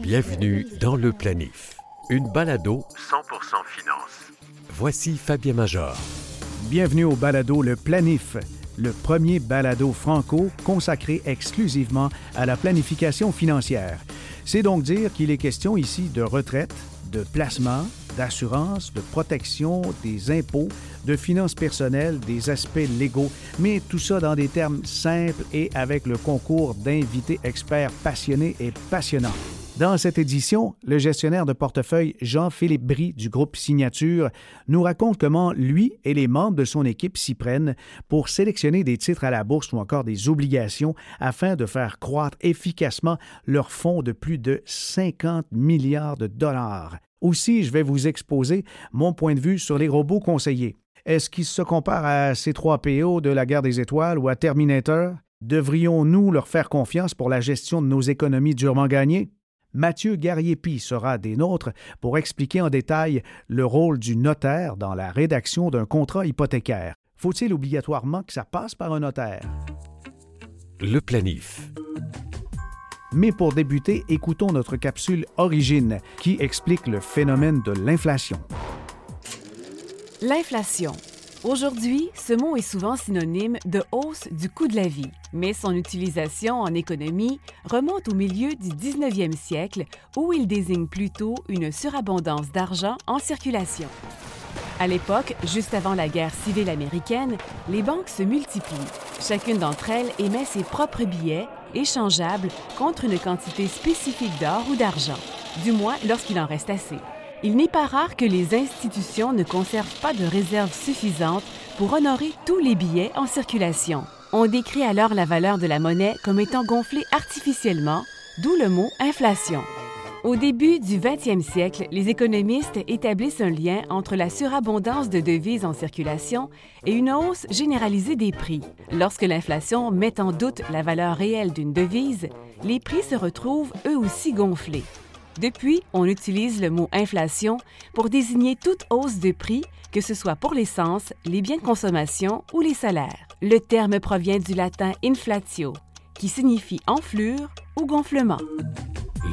Bienvenue dans le planif. Une balado 100% finance. Voici Fabien Major. Bienvenue au balado Le Planif, le premier balado franco consacré exclusivement à la planification financière. C'est donc dire qu'il est question ici de retraite, de placement, d'assurance, de protection, des impôts, de finances personnelles, des aspects légaux, mais tout ça dans des termes simples et avec le concours d'invités experts passionnés et passionnants. Dans cette édition, le gestionnaire de portefeuille Jean-Philippe Brie du groupe Signature nous raconte comment lui et les membres de son équipe s'y prennent pour sélectionner des titres à la bourse ou encore des obligations afin de faire croître efficacement leur fonds de plus de 50 milliards de dollars. Aussi, je vais vous exposer mon point de vue sur les robots conseillers. Est-ce qu'ils se comparent à C3PO de la guerre des étoiles ou à Terminator? Devrions-nous leur faire confiance pour la gestion de nos économies durement gagnées? Mathieu Garriépi sera des nôtres pour expliquer en détail le rôle du notaire dans la rédaction d'un contrat hypothécaire. Faut-il obligatoirement que ça passe par un notaire? Le planif. Mais pour débuter, écoutons notre capsule Origine qui explique le phénomène de l'inflation. L'inflation. Aujourd'hui, ce mot est souvent synonyme de hausse du coût de la vie, mais son utilisation en économie remonte au milieu du 19e siècle où il désigne plutôt une surabondance d'argent en circulation. À l'époque, juste avant la guerre civile américaine, les banques se multiplient. Chacune d'entre elles émet ses propres billets, échangeables, contre une quantité spécifique d'or ou d'argent, du moins lorsqu'il en reste assez. Il n'est pas rare que les institutions ne conservent pas de réserves suffisantes pour honorer tous les billets en circulation. On décrit alors la valeur de la monnaie comme étant gonflée artificiellement, d'où le mot inflation. Au début du 20e siècle, les économistes établissent un lien entre la surabondance de devises en circulation et une hausse généralisée des prix. Lorsque l'inflation met en doute la valeur réelle d'une devise, les prix se retrouvent eux aussi gonflés. Depuis, on utilise le mot inflation pour désigner toute hausse de prix, que ce soit pour l'essence, les biens de consommation ou les salaires. Le terme provient du latin inflatio, qui signifie enflure ou gonflement.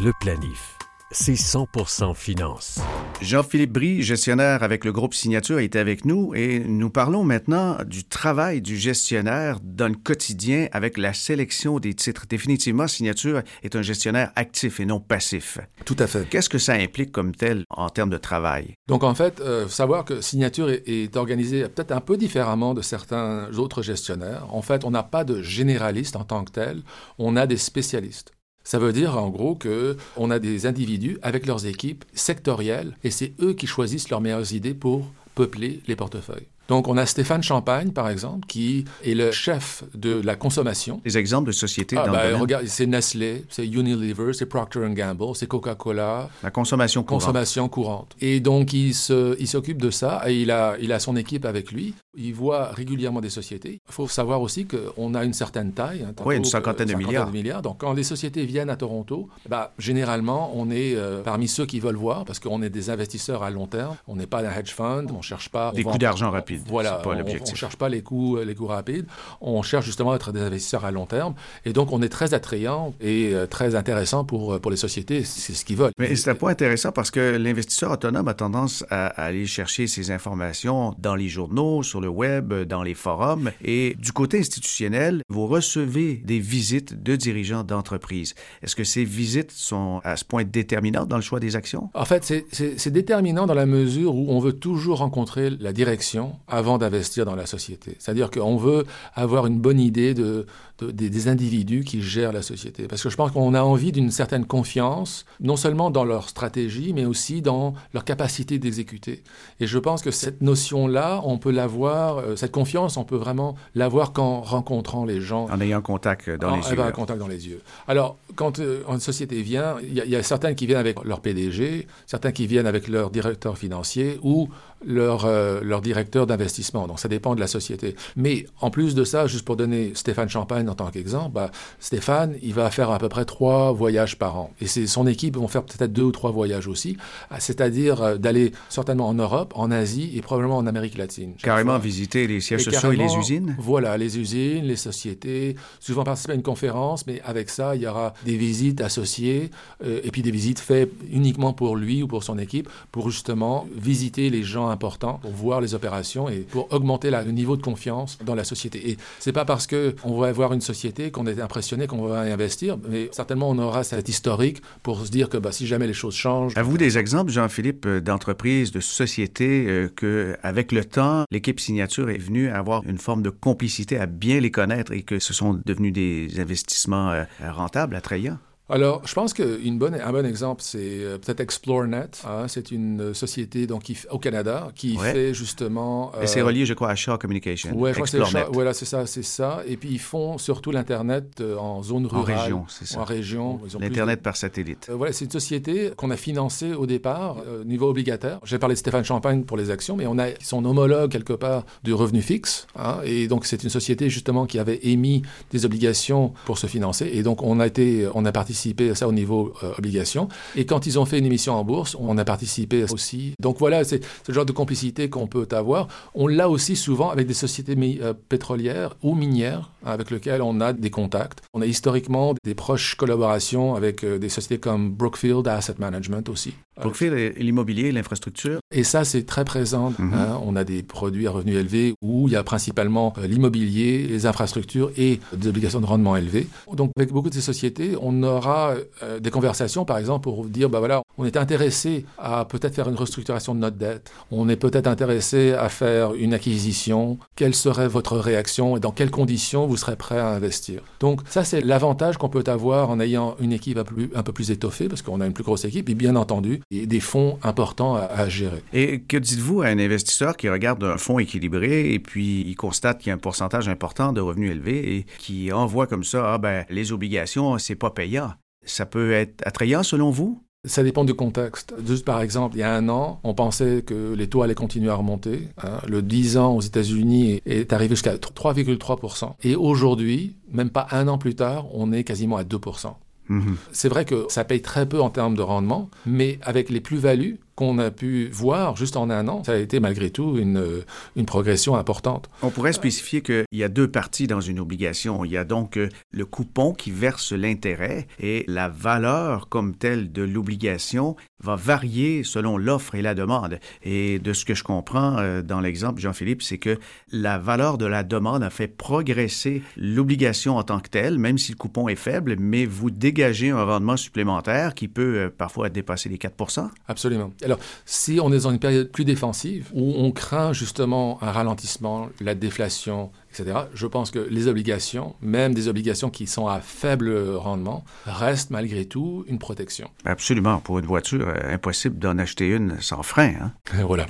Le planif c'est 100% finance. Jean-Philippe Brie, gestionnaire avec le groupe Signature, est avec nous et nous parlons maintenant du travail du gestionnaire dans le quotidien avec la sélection des titres. Définitivement, Signature est un gestionnaire actif et non passif. Tout à fait. Qu'est-ce que ça implique comme tel en termes de travail? Donc en fait, euh, savoir que Signature est, est organisé peut-être un peu différemment de certains autres gestionnaires. En fait, on n'a pas de généraliste en tant que tel, on a des spécialistes. Ça veut dire en gros que on a des individus avec leurs équipes sectorielles et c'est eux qui choisissent leurs meilleures idées pour peupler les portefeuilles. Donc, on a Stéphane Champagne, par exemple, qui est le chef de la consommation. Des exemples de sociétés ah, dans ben, le domaine? regarde, c'est Nestlé, c'est Unilever, c'est Procter Gamble, c'est Coca-Cola. La consommation courante. Consommation courante. Et donc, il se, il s'occupe de ça et il a, il a son équipe avec lui. Il voit régulièrement des sociétés. Il faut savoir aussi qu'on a une certaine taille. hein, Oui, une tantôt, cinquantaine de euh, milliards. Donc, quand les sociétés viennent à Toronto, bah, généralement, on est euh, parmi ceux qui veulent voir parce qu'on est des investisseurs à long terme. On n'est pas un hedge fund. On cherche pas. Des coups d'argent rapides. Voilà. Pas on- ne cherche pas les coûts, les coûts rapides. On cherche justement à être des investisseurs à long terme. Et donc, on est très attrayant et euh, très intéressant pour, euh, pour les sociétés. C'est ce qu'ils veulent. Mais c'est un point intéressant parce que l'investisseur autonome a tendance à, à aller chercher ses informations dans les journaux, sur le web, dans les forums. Et du côté institutionnel, vous recevez des visites de dirigeants d'entreprises. Est-ce que ces visites sont à ce point déterminantes dans le choix des actions? En fait, c'est déterminant dans la mesure où on veut toujours rencontrer la direction avant d'investir dans la société. C'est-à-dire qu'on veut avoir une bonne idée de, de- des, des individus qui gèrent la société. Parce que je pense qu'on a envie d'une certaine confiance, non seulement dans leur stratégie, mais aussi dans leur capacité d'exécuter. Et je pense que cette notion-là, on peut l'avoir, euh, cette confiance, on peut vraiment l'avoir qu'en rencontrant les gens En ayant contact dans en- les yeux. là. contact dans les yeux. Alors, quand euh, une société vient, il y, a- il y a certains qui viennent avec leur PDG, certains qui viennent avec leur directeur financier ou leur, euh, leur directeur d'investissement. Donc, ça dépend de la société. Mais en plus de ça, juste pour donner Stéphane Champagne Champagne en tant qu'exemple, bah, Stéphane, il va faire à peu près trois voyages par an. Et son équipe vont faire peut-être deux ou trois voyages aussi, c'est-à-dire euh, d'aller certainement en Europe, en Asie et probablement en Amérique latine. Carrément visiter les sièges sociaux et les usines Voilà, les usines, les sociétés, souvent participer à une conférence, mais avec ça, il y aura des visites associées euh, et puis des visites faites uniquement pour lui ou pour son équipe, pour justement visiter les gens importants, pour voir les opérations et pour augmenter le niveau de confiance dans la société. Et c'est pas parce que on va avoir une société qu'on est impressionné qu'on va investir, mais certainement on aura cet historique pour se dire que bah, si jamais les choses changent. Avez-vous des exemples, Jean-Philippe, euh, d'entreprises, de sociétés euh, que, avec le temps, l'équipe signature est venue avoir une forme de complicité à bien les connaître et que ce sont devenus des investissements euh, rentables, attrayants? Alors, je pense qu'un bon, un bon exemple, c'est euh, peut-être ExploreNet. Hein, c'est une euh, société donc, qui, au Canada qui fait justement... Euh, c'est relié, je crois, à Shaw Communication. Oui, je crois que c'est Voilà, c'est ça, c'est ça. Et puis, ils font surtout l'Internet en zone rurale. En région, c'est ça. En région. L'Internet par satellite. voilà, c'est une société qu'on a financée au départ au niveau obligataire. J'ai parlé de Stéphane Champagne pour les actions, mais on a son homologue quelque part du revenu fixe. Hein, et donc, c'est une société justement qui avait émis des obligations pour se financer. Et donc, on a été, on a participé participé à ça au niveau euh, obligation. Et quand ils ont fait une émission en bourse, on a participé aussi. Donc voilà, c'est ce genre de complicité qu'on peut avoir. On l'a aussi souvent avec des sociétés euh, pétrolières ou minières hein, avec lesquelles on a des contacts. On a historiquement des proches collaborations avec euh, des sociétés comme Brookfield Asset Management aussi. Brookfield, l'immobilier, l'infrastructure. Et ça, c'est très présent. Mhm. Hein. On a des produits à revenus élevés où il y a principalement l'immobilier, les infrastructures et des obligations de rendement élevées. Donc avec beaucoup de ces sociétés, on aura euh, des conversations, par exemple, pour dire, bah voilà, on est intéressé à peut-être faire une restructuration de notre dette, on est peut-être intéressé à faire une acquisition, quelle serait votre réaction et dans quelles conditions vous serez prêt à investir? Donc ça, c'est l'avantage qu'on peut avoir en ayant une équipe un peu plus, étoffée, parce qu'on a une plus grosse équipe, et bien entendu, des fonds importants à, à gérer. Et que dites-vous à un investisseur qui regarde un fonds équilibré et puis il constate qu'il y a un pourcentage important de revenus élevés et qui envoie comme ça, ah ben, les obligations, c'est pas payant? Ça peut être attrayant selon vous? Ça dépend du contexte. Juste par exemple, il y a un an, on pensait que les taux allaient continuer à remonter. Hein. Le 10 ans aux États-Unis est arrivé jusqu'à 3,3 Et aujourd'hui, même pas un an plus tard, on est quasiment à 2 mm-hmm. C'est vrai que ça paye très peu en termes de rendement, mais avec les plus-values, qu'on a pu voir juste en un an, ça a été malgré tout une, une progression importante. On pourrait spécifier qu'il y a deux parties dans une obligation. Il y a donc euh, le coupon qui verse l'intérêt et la valeur comme telle de l'obligation va varier selon l'offre et la demande. Et de ce que je comprends euh, dans l'exemple, Jean-Philippe, c'est que la valeur de la demande a fait progresser l'obligation en tant que telle, même si le coupon est faible, mais vous dégagez un rendement supplémentaire qui peut euh, parfois dépasser les 4% Absolument. Alors, si on est dans une période plus défensive, où on craint justement un ralentissement, la déflation, etc., je pense que les obligations, même des obligations qui sont à faible rendement, restent malgré tout une protection. Absolument. Pour une voiture, euh, impossible d'en acheter une sans frein. Hein? voilà.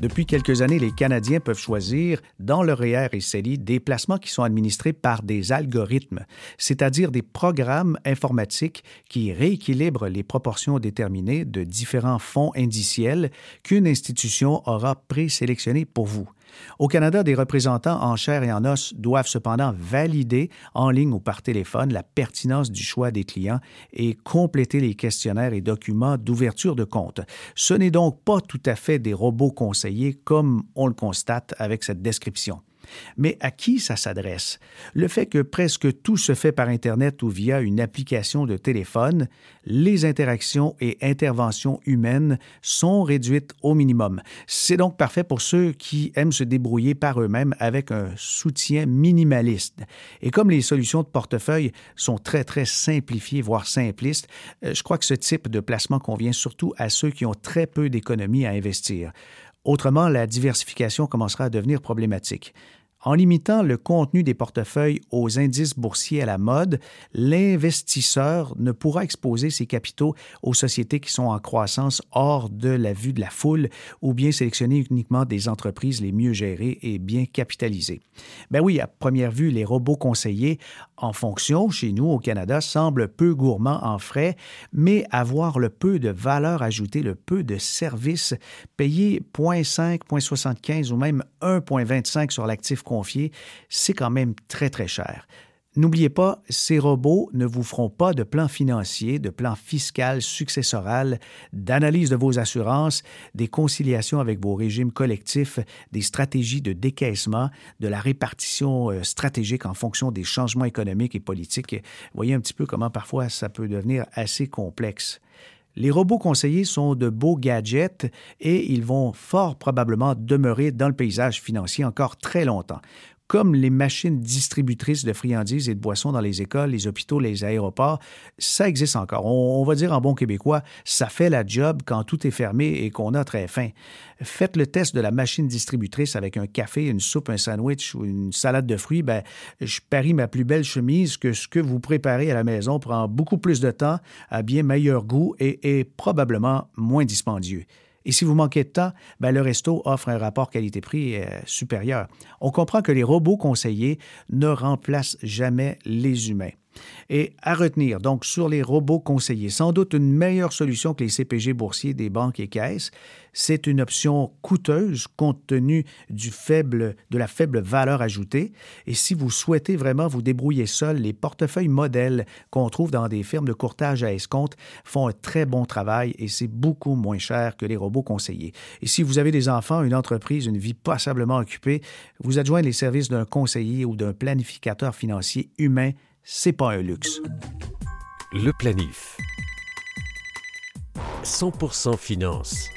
Depuis quelques années, les Canadiens peuvent choisir dans leur REER et CELI des placements qui sont administrés par des algorithmes, c'est-à-dire des programmes informatiques qui rééquilibrent les proportions déterminées de différents fonds indiciels qu'une institution aura présélectionnés pour vous. Au Canada, des représentants en chair et en os doivent cependant valider en ligne ou par téléphone la pertinence du choix des clients et compléter les questionnaires et documents d'ouverture de compte. Ce n'est donc pas tout à fait des robots conseillers comme on le constate avec cette description. Mais à qui ça s'adresse? Le fait que presque tout se fait par Internet ou via une application de téléphone, les interactions et interventions humaines sont réduites au minimum. C'est donc parfait pour ceux qui aiment se débrouiller par eux-mêmes avec un soutien minimaliste. Et comme les solutions de portefeuille sont très, très simplifiées, voire simplistes, euh, je crois que ce type de placement convient surtout à ceux qui ont très peu d'économies à investir. Autrement, la diversification commencera à devenir problématique. En limitant le contenu des portefeuilles aux indices boursiers à la mode, l'investisseur ne pourra exposer ses capitaux aux sociétés qui sont en croissance hors de la vue de la foule ou bien sélectionner uniquement des entreprises les mieux gérées et bien capitalisées. Ben oui, à première vue, les robots conseillers en fonction chez nous au Canada semblent peu gourmands en frais, mais avoir le peu de valeur ajoutée, le peu de services, payer 0.5, 0.75 ou même 1.25 sur l'actif confier, c'est quand même très, très cher. N'oubliez pas, ces robots ne vous feront pas de plan financier, de plan fiscal successoral, d'analyse de vos assurances, des conciliations avec vos régimes collectifs, des stratégies de décaissement, de la répartition euh, stratégique en fonction des changements économiques et politiques. Voyez un petit peu comment parfois ça peut devenir assez complexe. Les robots conseillers sont de beaux gadgets et ils vont fort probablement demeurer dans le paysage financier encore très longtemps comme les machines distributrices de friandises et de boissons dans les écoles, les hôpitaux, les aéroports, ça existe encore. On, va dire en bon québécois, ça fait la job quand tout est fermé et qu'on a très faim. Faites le test de la machine distributrice avec un café, une soupe, un sandwich ou une salade de fruits. Ben, je parie ma plus belle chemise que ce que vous préparez à la maison prend beaucoup plus de temps, a bien meilleur goût et est probablement moins dispendieux. Et si vous manquez de temps, ben le resto offre un rapport qualité-prix euh, supérieur. On comprend que les robots conseillers ne remplacent jamais les humains. Et à retenir, donc, sur les robots conseillers, sans doute une meilleure solution que les CPG boursiers des banques et caisses. C'est une option coûteuse compte tenu du faible, de la faible valeur ajoutée. Et si vous souhaitez vraiment vous débrouiller seul, les portefeuilles modèles qu'on trouve dans des firmes de courtage à escompte font un très bon travail et c'est beaucoup moins cher que les robots conseillers. Et si vous avez des enfants, une entreprise, une vie passablement occupée, vous adjoignez les services d'un conseiller ou d'un planificateur financier humain c'est pas un luxe. Le planif. 100% finance.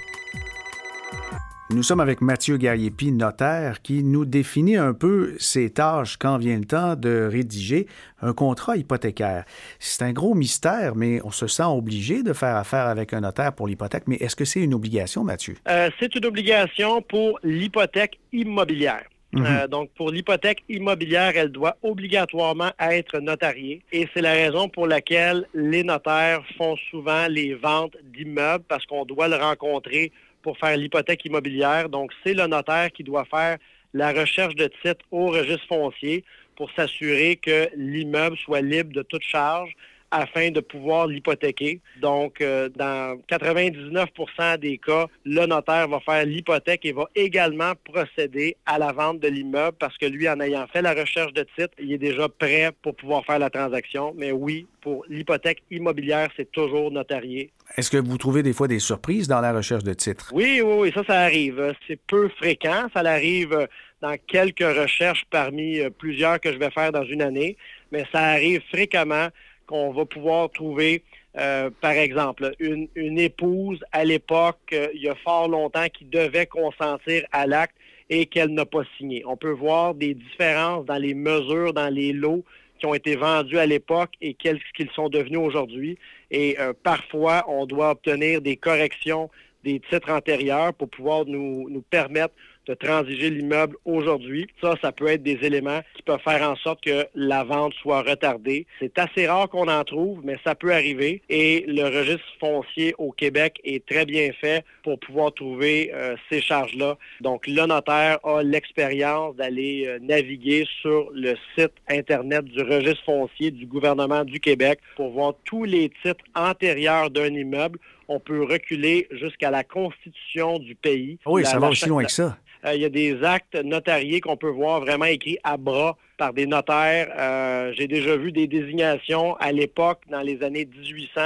Nous sommes avec Mathieu Garriépi, notaire, qui nous définit un peu ses tâches quand vient le temps de rédiger un contrat hypothécaire. C'est un gros mystère, mais on se sent obligé de faire affaire avec un notaire pour l'hypothèque. Mais est-ce que c'est une obligation, Mathieu? Euh, c'est une obligation pour l'hypothèque immobilière. Mhm. Euh, donc, pour l'hypothèque immobilière, elle doit obligatoirement être notariée. Et c'est la raison pour laquelle les notaires font souvent les ventes d'immeubles parce qu'on doit le rencontrer pour faire l'hypothèque immobilière. Donc, c'est le notaire qui doit faire la recherche de titre au registre foncier pour s'assurer que l'immeuble soit libre de toute charge afin de pouvoir l'hypothéquer. Donc, euh, dans 99% des cas, le notaire va faire l'hypothèque et va également procéder à la vente de l'immeuble parce que lui, en ayant fait la recherche de titre, il est déjà prêt pour pouvoir faire la transaction. Mais oui, pour l'hypothèque immobilière, c'est toujours notarié. Est-ce que vous trouvez des fois des surprises dans la recherche de titre? Oui, oui, oui, ça, ça arrive. C'est peu fréquent. Ça arrive dans quelques recherches parmi euh, plusieurs que je vais faire dans une année, mais ça arrive fréquemment qu'on va pouvoir trouver, euh, par exemple, une, épouse à l'époque, euh, il y a fort longtemps, qui devait consentir à l'acte et qu'elle n'a pas signé. On peut voir des différences dans les mesures, dans les lots qui ont été vendus à l'époque et quels qu'ils sont devenus aujourd'hui. Et euh, parfois, on doit obtenir des corrections des titres antérieurs pour pouvoir nous, nous permettre de transiger l'immeuble aujourd'hui. Ça, ça peut être des éléments qui peuvent faire en sorte que la vente soit retardée. C'est assez rare qu'on en trouve, mais ça peut arriver. Et le registre foncier au Québec est très bien fait pour pouvoir trouver euh, ces charges-là. Donc, le notaire a l'expérience d'aller euh, naviguer sur le site Internet du registre foncier du gouvernement du Québec pour voir tous les titres antérieurs d'un immeuble on peut reculer jusqu'à la constitution du pays. Oui, ça va aussi loin que ça. Euh, il y a des actes notariés qu'on peut voir vraiment écrits à bras par des notaires. Euh, j'ai déjà vu des désignations à l'époque, dans les années 1800,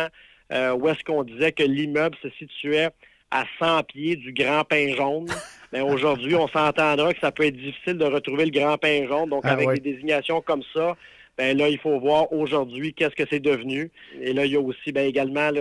euh, où est-ce qu'on disait que l'immeuble se situait à 100 pieds du Grand Pain Jaune. Mais aujourd'hui, on s'entendra que ça peut être difficile de retrouver le Grand Pain Jaune. Donc, ah avec des désignations comme ça, ben là, il faut voir aujourd'hui qu'est-ce que c'est devenu. Et là, il y a aussi ben, également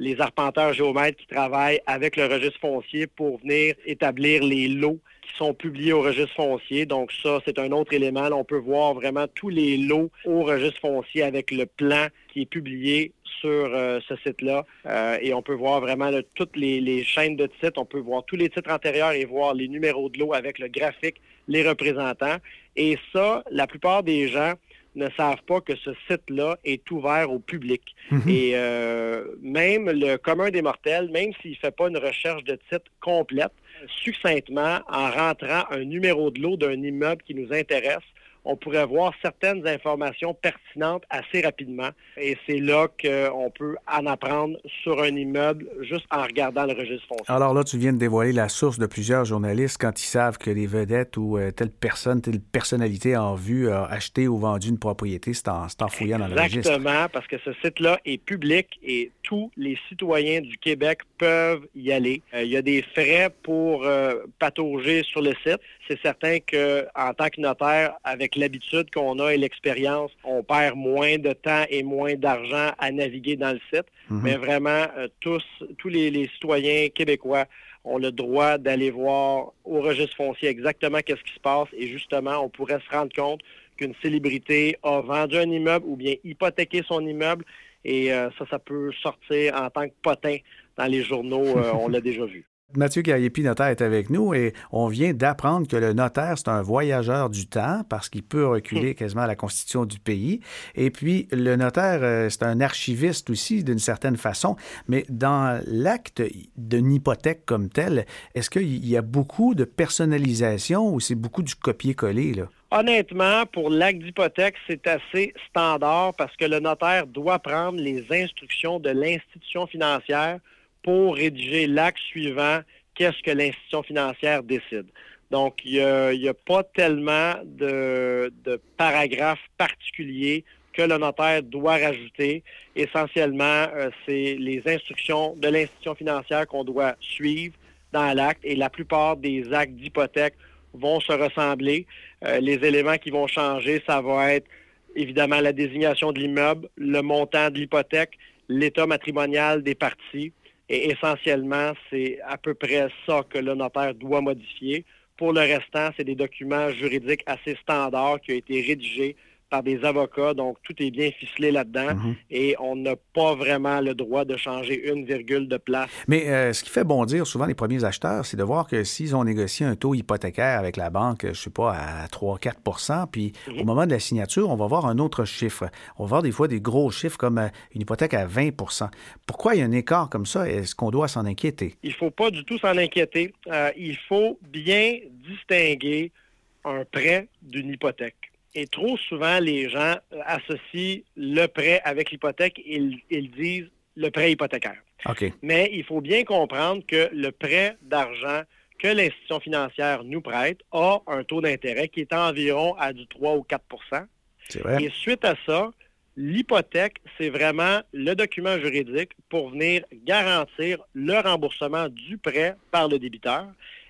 les arpenteurs géomètres qui travaillent avec le registre foncier pour venir établir les lots qui sont publiés au registre foncier. Donc ça, c'est un autre élément. on peut voir vraiment tous les lots au registre foncier avec le plan qui est publié sur euh, ce site-là. Euh, et on peut voir vraiment toutes les, les, chaînes de titres. On peut voir tous les titres antérieurs et voir les numéros de lots avec le graphique, les représentants. Et ça, la plupart des gens ne savent pas que ce site-là est ouvert au public. Mhm. Et euh, même le commun des mortels, même s'il ne fait pas une recherche de titre complète, succinctement, en rentrant un numéro de lot d'un immeuble qui nous intéresse, on pourrait voir certaines informations pertinentes assez rapidement. Et c'est là qu'on peut en apprendre sur un immeuble juste en regardant le registre foncier. Alors là, tu viens de dévoiler la source de plusieurs journalistes quand ils savent que les vedettes ou euh, telle personne, telle personnalité en vue a acheté ou vendu une propriété, c'est en, fouillant dans le registre. Exactement, parce que ce site-là est public et tous les citoyens du Québec peuvent y aller. Euh, il y a des frais pour euh, patauger sur le site. C'est certain qu'en tant que notaire, avec l'habitude qu'on a et l'expérience, on perd moins de temps et moins d'argent à naviguer dans le site. Mhm. Mais vraiment, euh, tous, tous les, citoyens québécois ont le droit d'aller voir au registre foncier exactement qu'est-ce qui se passe et justement, on pourrait se rendre compte qu'une célébrité a vendu un immeuble ou bien hypothéqué son immeuble et euh, ça, ça peut sortir en tant que potin dans les journaux. Euh, on l'a déjà vu. Mathieu Carriépi, notaire, est avec nous et on vient d'apprendre que le notaire, c'est un voyageur du temps parce qu'il peut reculer quasiment à la constitution du pays. Et puis, le notaire, euh, c'est un archiviste aussi, d'une certaine façon. Mais dans l'acte d'une hypothèque comme tel, est-ce qu'il y a beaucoup de personnalisation ou c'est beaucoup du copier-coller, là? Honnêtement, pour l'acte d'hypothèque, c'est assez standard parce que le notaire doit prendre les instructions de l'institution financière pour rédiger l'acte suivant qu'est-ce que l'institution financière décide. Donc, il n'y a, pas tellement de, paragraphes particuliers que le notaire doit rajouter. Essentiellement, euh, c'est les instructions de l'institution financière qu'on doit suivre dans l'acte et la plupart des actes d'hypothèque vont se ressembler. Euh, les éléments qui vont changer, ça va être évidemment la désignation de l'immeuble, le montant de l'hypothèque, l'état matrimonial des parties, et essentiellement, c'est à peu près ça que le notaire doit modifier. Pour le restant, c'est des documents juridiques assez standards qui ont été rédigés par des avocats, donc tout est bien ficelé là-dedans mhm. et on n'a pas vraiment le droit de changer une virgule de place. Mais euh, ce qui fait bondir souvent les premiers acheteurs, c'est de voir que s'ils ont négocié un taux hypothécaire avec la banque, je sais pas, à 3-4 puis mhm. au moment de la signature, on va voir un autre chiffre. On va voir des fois des gros chiffres comme euh, une hypothèque à 20 Pourquoi il y a un écart comme ça? Est-ce qu'on doit s'en inquiéter? Il ne faut pas du tout s'en inquiéter. Euh, il faut bien distinguer un prêt d'une hypothèque. Et trop souvent, les gens euh, associent le prêt avec l'hypothèque et ils, disent le prêt hypothécaire. Mais il faut bien comprendre que le prêt d'argent que l'institution financière nous prête a un taux d'intérêt qui est environ à du 3 ou 4% Et suite à ça, l'hypothèque, c'est vraiment le document juridique pour venir garantir le remboursement du prêt par le débiteur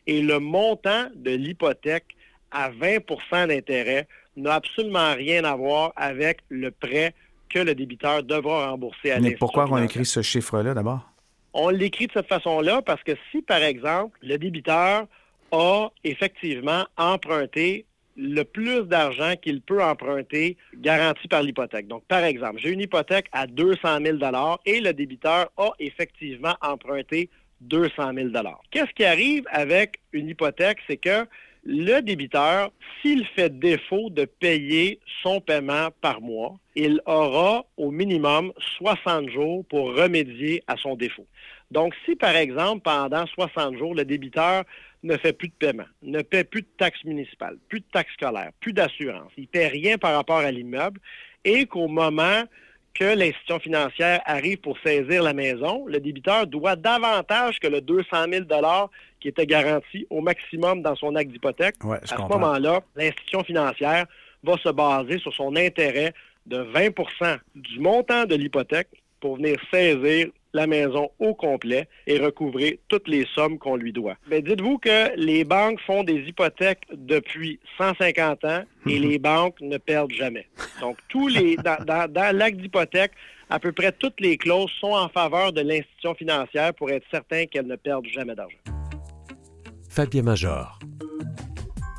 et le montant de l'hypothèque à 20% d'intérêt n'a absolument rien à voir avec le prêt que le débiteur devra rembourser à Mais pourquoi on écrit ce chiffre-là d'abord? On l'écrit de cette façon-là parce que si, par exemple, le débiteur a effectivement emprunté le plus d'argent qu'il peut emprunter garanti par l'hypothèque. Donc, par exemple, j'ai une hypothèque à 200 000 et le débiteur a effectivement emprunté 200 000 Qu'est-ce qui arrive avec une hypothèque? C'est que le débiteur, s'il fait défaut de payer son paiement par mois, il aura au minimum 60 jours pour remédier à son défaut. Donc, si par exemple, pendant 60 jours, le débiteur ne fait plus de paiement, ne paie plus de taxes municipales, plus de taxes scolaires, plus d'assurance, il ne paie rien par rapport à l'immeuble, et qu'au moment que l'institution financière arrive pour saisir la maison, le débiteur doit davantage que le 200 000 qui était garanti au maximum dans son acte d'hypothèque. à ce moment-là, l'institution financière va se baser sur son intérêt de 20% du montant de l'hypothèque pour venir saisir la maison au complet et recouvrer toutes les sommes qu'on lui doit. Mais dites-vous que les banques font des hypothèques depuis 150 ans et mhm. les banques ne perdent jamais. Donc, tous les dans, dans l'acte d'hypothèque, à peu près toutes les clauses sont en faveur de l'institution financière pour être certain qu'elle ne perde jamais d'argent. Fabien Major.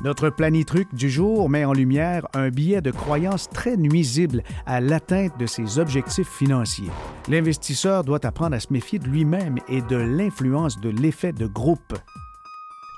Notre planitruc du jour met en lumière un biais de croyance très nuisible à l'atteinte de ses objectifs financiers. L'investisseur doit apprendre à se méfier de lui-même et de l'influence de l'effet de groupe.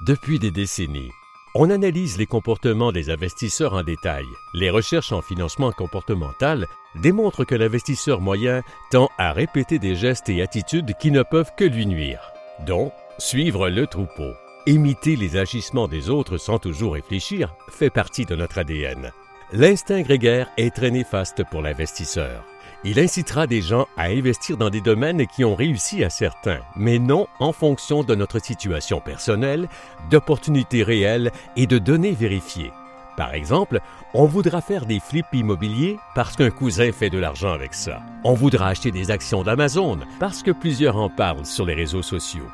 Depuis des décennies, on analyse les comportements des investisseurs en détail. Les recherches en financement comportemental démontrent que l'investisseur moyen tend à répéter des gestes et attitudes qui ne peuvent que lui nuire, dont suivre le troupeau. Imiter les agissements des autres sans toujours réfléchir fait partie de notre ADN. L'instinct grégaire est très néfaste pour l'investisseur. Il incitera des gens à investir dans des domaines qui ont réussi à certains, mais non en fonction de notre situation personnelle, d'opportunités réelles et de données vérifiées. Par exemple, on voudra faire des flips immobiliers parce qu'un cousin fait de l'argent avec ça. On voudra acheter des actions d'Amazon parce que plusieurs en parlent sur les réseaux sociaux.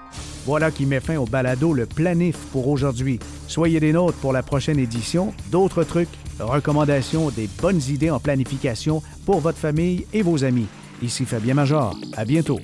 Voilà qui met fin au balado Le Planif pour aujourd'hui. Soyez des nôtres pour la prochaine édition. D'autres trucs, recommandations, des bonnes idées en planification pour votre famille et vos amis. Ici Fabien Major. À bientôt.